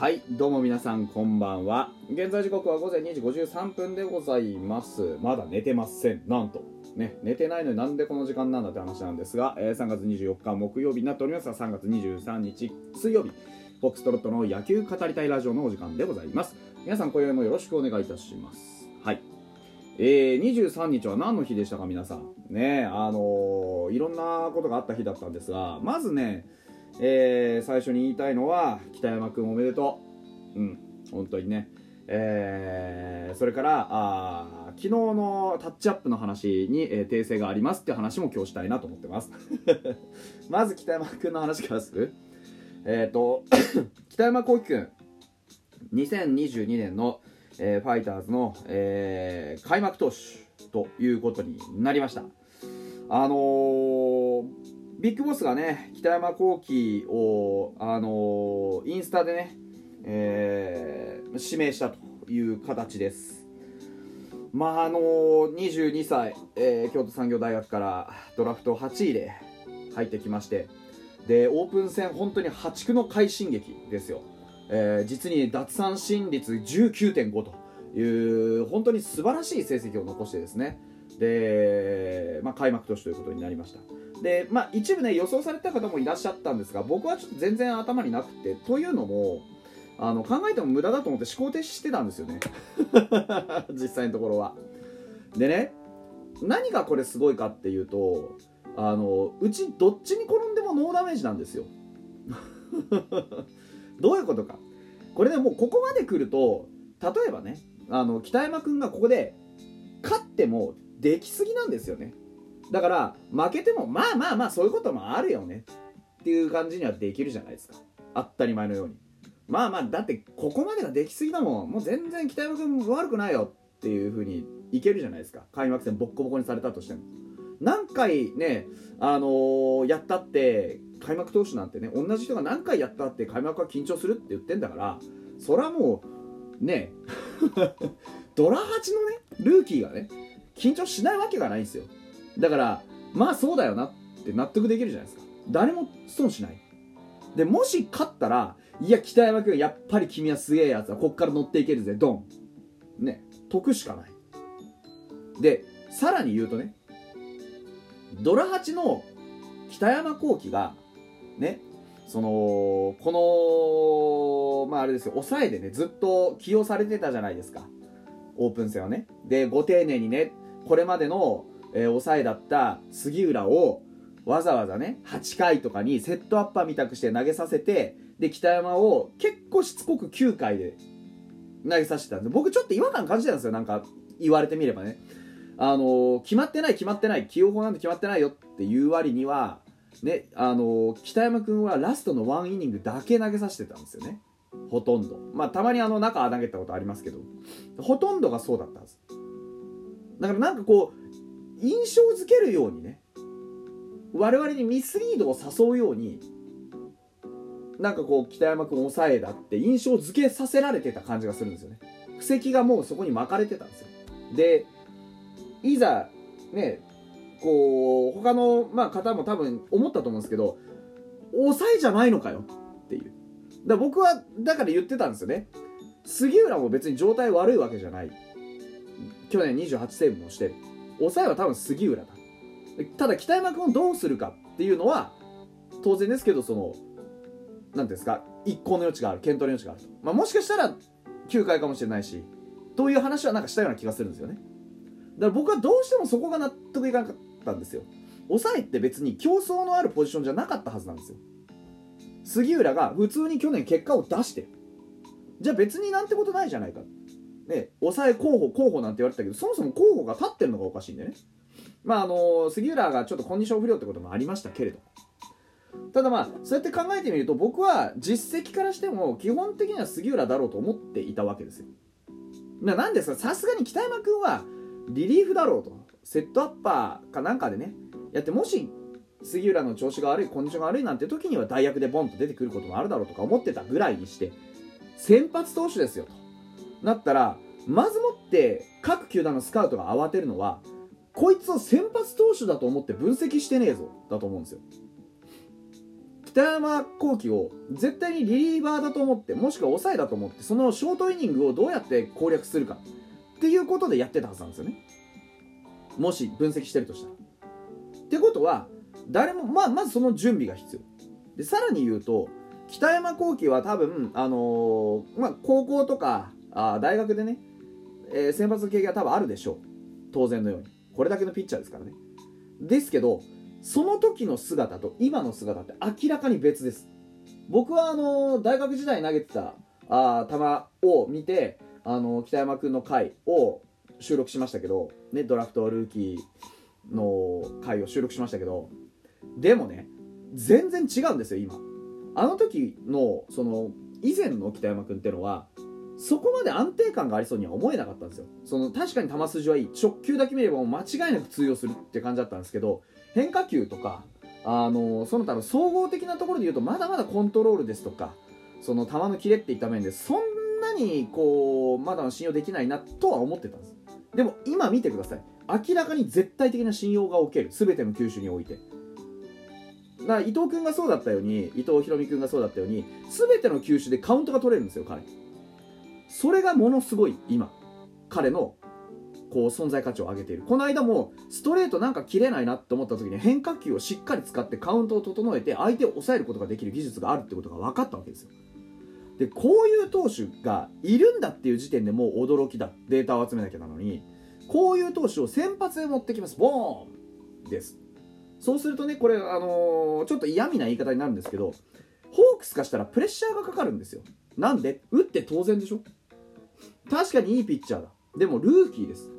はいどうも皆さんこんばんは。現在時刻は午前2時53分でございます。まだ寝てません。なんと。ね寝てないのになんでこの時間なんだって話なんですが、えー3月24日木曜日になっておりますが3月23日水曜日フォックストロットの野球語りたいラジオのお時間でございます。皆さん今宵もよろしくお願いいたします。はい。えー、23日は何の日でしたか皆さん。ねあのーいろんなことがあった日だったんですがまずねえー最初に言いたいのは北山君おめでとう。うん本当にね。えーそれからあ昨日のタッチアップの話に、えー訂正がありますって話も今日したいなと思ってます。まず北山君の話からする。えっ、と 北山幸輝君2022年の、えーファイターズの、えー開幕投手ということになりました。あのービッグボスがね北山幸輝を、あのインスタでね、えー指名したという形です。まああのー22歳、えー京都産業大学からドラフト8位で入ってきましてでオープン戦本当に破竹の快進撃ですよ、えー実に奪三振率19.5という本当に素晴らしい成績を残してですね。で、まあ、開幕投手ということになりました。で、まあ、一部ね予想された方もいらっしゃったんですが僕はちょっと全然頭になくてというのもあの考えても無駄だと思って思考停止してたんですよね。実際のところは。でね何がこれすごいかっていうとあのうちどっちに転んでもノーダメージなんですよ。どういうことか。これねもうここまで来ると例えばねあの北山君がここで勝ってもできすぎなんですよね。だから負けてもまあまあまあそういうこともあるよね。っていう感じにはできるじゃないですか。当たり前のように。まあまあだってここまでができすぎだもん。もう全然北山君悪くないよ。っていう風にいけるじゃないですか。開幕戦ボッコボコにされたとしても。何回ねあのーやったって開幕投手なんてね同じ人が何回やったって開幕は緊張するって言ってんだからそれはもうね ドラ8のねルーキーがね緊張しないわけがないんですよ。だからまあそうだよなって納得できるじゃないですか。誰も損しない。でもし勝ったらいや北山君やっぱり君はすげえやつだ。こっから乗っていけるぜ。ドン。ね。得しかない。でさらに言うとねドラ8の北山幸輝がねそのこのまああれですよ。抑えでねずっと起用されてたじゃないですか。オープン戦はね。でご丁寧にねこれまでの、えー抑えだった杉浦をわざわざね8回とかにセットアッパーみたくして投げさせてで北山を結構しつこく9回で投げさせてたんで僕ちょっと違和感感じたんですよなんか言われてみればね。あのー決まってない決まってない起用法なんて決まってないよっていう割にはねあのー北山君はラストのワンイニングだけ投げさせてたんですよね。ほとんど。まあたまにあの中投げたことありますけど。ほとんどがそうだったんですだからなんかこう印象づけるようにね我々にミスリードを誘うようになんかこう北山君抑えだって印象づけさせられてた感じがするんですよね。布石がもうそこに巻かれてたんですよ。でいざねこう他の、まあ、方も多分思ったと思うんですけど抑えじゃないのかよっていう。だ僕はだから言ってたんですよね。杉浦も別に状態悪いわけじゃない。去年28セーブもしてる。抑えは多分杉浦だ。ただ北山君をどうするかっていうのは当然ですけどその何ですか一向の余地がある検討の余地があると、まあ、もしかしたら9回かもしれないしという話はなんかしたような気がするんですよね。だから僕はどうしてもそこが納得いかなかったんですよ。抑えって別に競争のあるポジションじゃなかったはずなんですよ。杉浦が普通に去年結果を出してじゃあ別になんてことないじゃないか。ね抑え候補候補なんて言われてたけどそもそも候補が立ってるのがおかしいんでね。まああの杉浦がちょっとコンディション不良ってこともありましたけれどただまあそうやって考えてみると僕は実績からしても基本的には杉浦だろうと思っていたわけですよ。ななんですかさすがに北山君はリリーフだろうと。セットアッパーかなんかでね。やってもし杉浦の調子が悪いコンディションが悪いなんて時には代役でボンと出てくることもあるだろうとか思ってたぐらいにして先発投手ですよと。なったらまずもって各球団のスカウトが慌てるのはこいつを先発投手だと思って分析してねえぞだと思うんですよ。北山幸輝を絶対にリリーバーだと思ってもしくは抑えだと思ってそのショートイニングをどうやって攻略するかっていうことでやってたはずなんですよね。もし分析してるとしたら。ってことは誰もまあまずその準備が必要。でさらに言うと北山幸輝は多分あのー、まあ高校とかあ大学でね、えー、選抜の経験は多分あるでしょう。当然のように。これだけのピッチャーですからね。ですけどその時の姿と今の姿って明らかに別です。僕はあの大学時代投げてたあ球を見てあの北山君の回を収録しましたけど、ね、ドラフトルーキーの回を収録しましたけどでもね全然違うんですよ今。あの時のその以前の北山君ってのはそこまで安定感がありそうには思えなかったんですよ。その確かに球筋はいい。直球だけ見ればもう間違いなく通用するって感じだったんですけど変化球とかあのその他の総合的なところで言うとまだまだコントロールですとかその球のキレっていった面でそんなにこうまだ信用できないなとは思ってたんです。でも今見てください。明らかに絶対的な信用がおける。全ての球種において。だから伊藤君がそうだったように伊藤博美君がそうだったように全ての球種でカウントが取れるんですよ彼。それがものすごい今彼のこう存在価値を上げている。この間もストレートなんか切れないなって思った時に変化球をしっかり使ってカウントを整えて相手を抑えることができる技術があるってことが分かったわけですよ。でこういう投手がいるんだっていう時点でもう驚きだ。データを集めなきゃなのにこういう投手を先発で持ってきます。ボーンです。そうするとねこれ、あのー、ちょっと嫌味な言い方になるんですけどホークス化したらプレッシャーがかかるんですよ。なんで？打って当然でしょ。確かにいいピッチャーだ。でもルーキーです。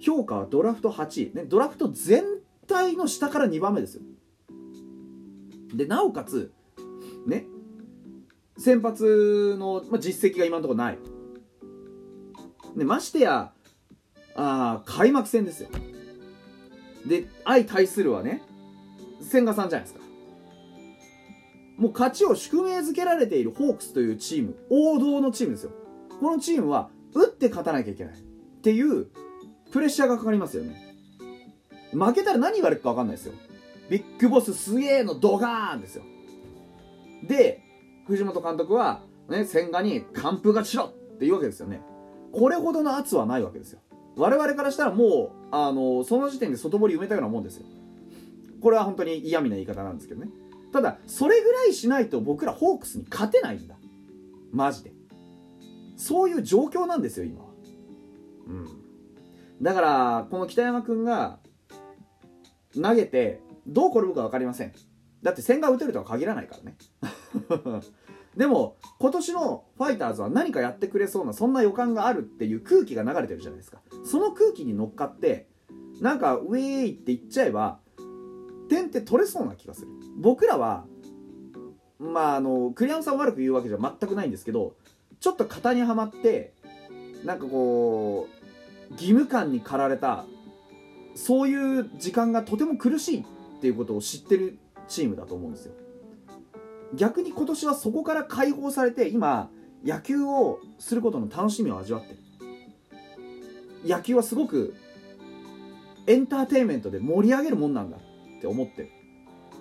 評価はドラフト8位、ね、ドラフト全体の下から2番目ですよ。でなおかつね先発の、まあ、実績が今のところない。でましてやあ開幕戦ですよ。で相対するはね千賀さんじゃないですか。もう勝ちを宿命づけられているホークスというチーム王道のチームですよ。このチームは打って勝たなきゃいけない。っていうプレッシャーがかかりますよね。負けたら何言われるか分かんないですよ。ビッグボスすげえのドガーンですよ。で藤本監督は、ね、千賀に完封勝ちしろっていうわけですよね。これほどの圧はないわけですよ。我々からしたらもうあのその時点で外堀埋めたようなもんですよ。これは本当に嫌味な言い方なんですけどね。ただそれぐらいしないと僕らホークスに勝てないんだ。マジで。そういう状況なんですよ今。はうん。だからこの北山君が投げてどう転ぶか分かりません。だって千賀打てるとは限らないからね。でも今年のファイターズは何かやってくれそうなそんな予感があるっていう空気が流れてるじゃないですか。その空気に乗っかってなんかウェーイって言っちゃえば点って取れそうな気がする。僕らはまああの栗山さん悪く言うわけじゃ全くないんですけどちょっと型にはまってなんかこう義務感に駆られたそういう時間がとても苦しいっていうことを知ってるチームだと思うんですよ。逆に今年はそこから解放されて今野球をすることの楽しみを味わってる。野球はすごくエンターテインメントで盛り上げるもんなんだって思ってる。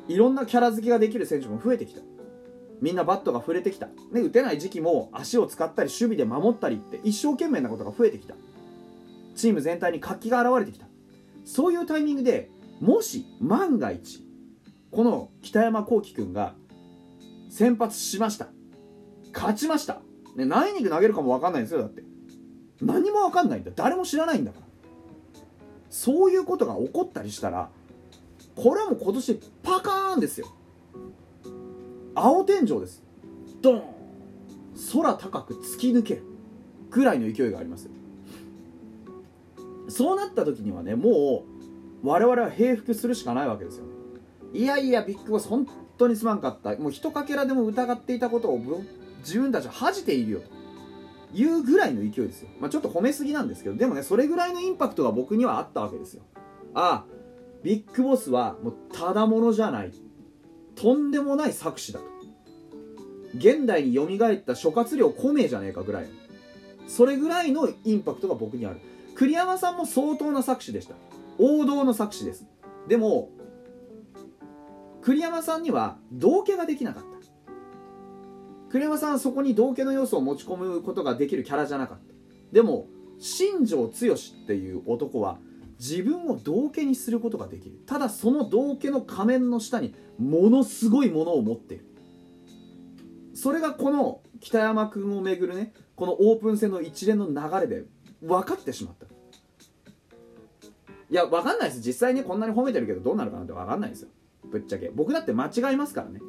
いろんなキャラ付けができる選手も増えてきた。みんなバットが触れてきた、ね、打てない時期も足を使ったり守備で守ったりって一生懸命なことが増えてきた。チーム全体に活気が現れてきた。そういうタイミングでもし万が一この北山幸輝君が先発しました。勝ちました、ね、何イニング投げるかも分かんないんですよだって。何も分かんないんだ。誰も知らないんだから。そういうことが起こったりしたらこれはもう今年パカーンですよ。青天井です。ドーン。空高く突き抜けるぐらいの勢いがあります。よそうなった時にはねもう我々は平服するしかないわけですよ。ねいやいやビッグボス本当にすまんかった。もう一かけらでも疑っていたことを自分たちは恥じているよ。というぐらいの勢いですよ、まあ、ちょっと褒めすぎなんですけどでもねそれぐらいのインパクトが僕にはあったわけですよ。ああビッグボスはもうただものじゃないとんでもない作詞だと。現代に蘇った諸葛亮孔明じゃねえかぐらいそれぐらいのインパクトが僕にある。栗山さんも相当な作詞でした。王道の作詞です。でも栗山さんには道家ができなかった。栗山さんはそこに道家の要素を持ち込むことができるキャラじゃなかった。でも新庄剛志っていう男は自分を道家にすることができる。ただその道家の仮面の下にものすごいものを持ってる。それがこの北山君をめぐるねこのオープン戦の一連の流れで分かってしまった。いや分かんないです。実際にこんなに褒めてるけどどうなるかなって分かんないですよ。ぶっちゃけ。僕だって間違いますからね。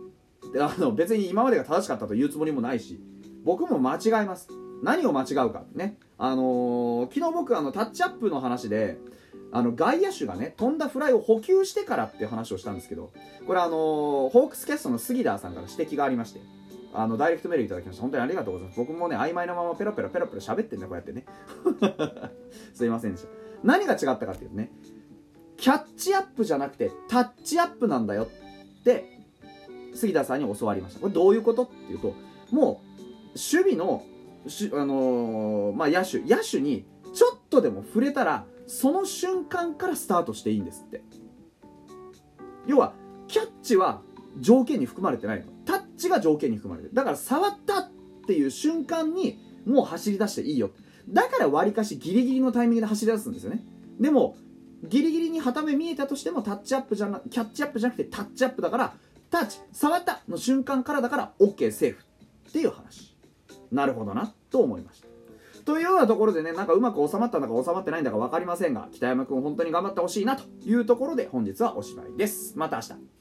であの別に今までが正しかったというつもりもないし。僕も間違います。何を間違うかね。あのー、昨日僕あのタッチアップの話であの外野手がね飛んだフライを補給してからっていう話をしたんですけどこれあの、ホークスキャストの杉田さんから指摘がありましてあのダイレクトメールいただきました。本当にありがとうございます。僕もね曖昧なままペロペロペロペロ喋ってんだこうやってね。すいませんでした。何が違ったかっていうとねキャッチアップじゃなくてタッチアップなんだよって杉田さんに教わりました。これどういうことっていうともう守備のし、あのー、まあ、野手野手にちょっとでも触れたらその瞬間からスタートしていいんですって。要はキャッチは条件に含まれてないの。タッチが条件に含まれてる。だから触ったっていう瞬間にもう走り出していいよ。だからわりかしギリギリのタイミングで走り出すんですよね。でもギリギリにはため見えたとしてもタッチアップじゃなキャッチアップじゃなくてタッチアップだからタッチ触ったの瞬間からだから OK セーフっていう話。なるほどなと思いました。というようなところでねなんかうまく収まったんだか収まってないんだか分かりませんが北山くん本当に頑張ってほしいなというところで本日はおしまいです。また明日。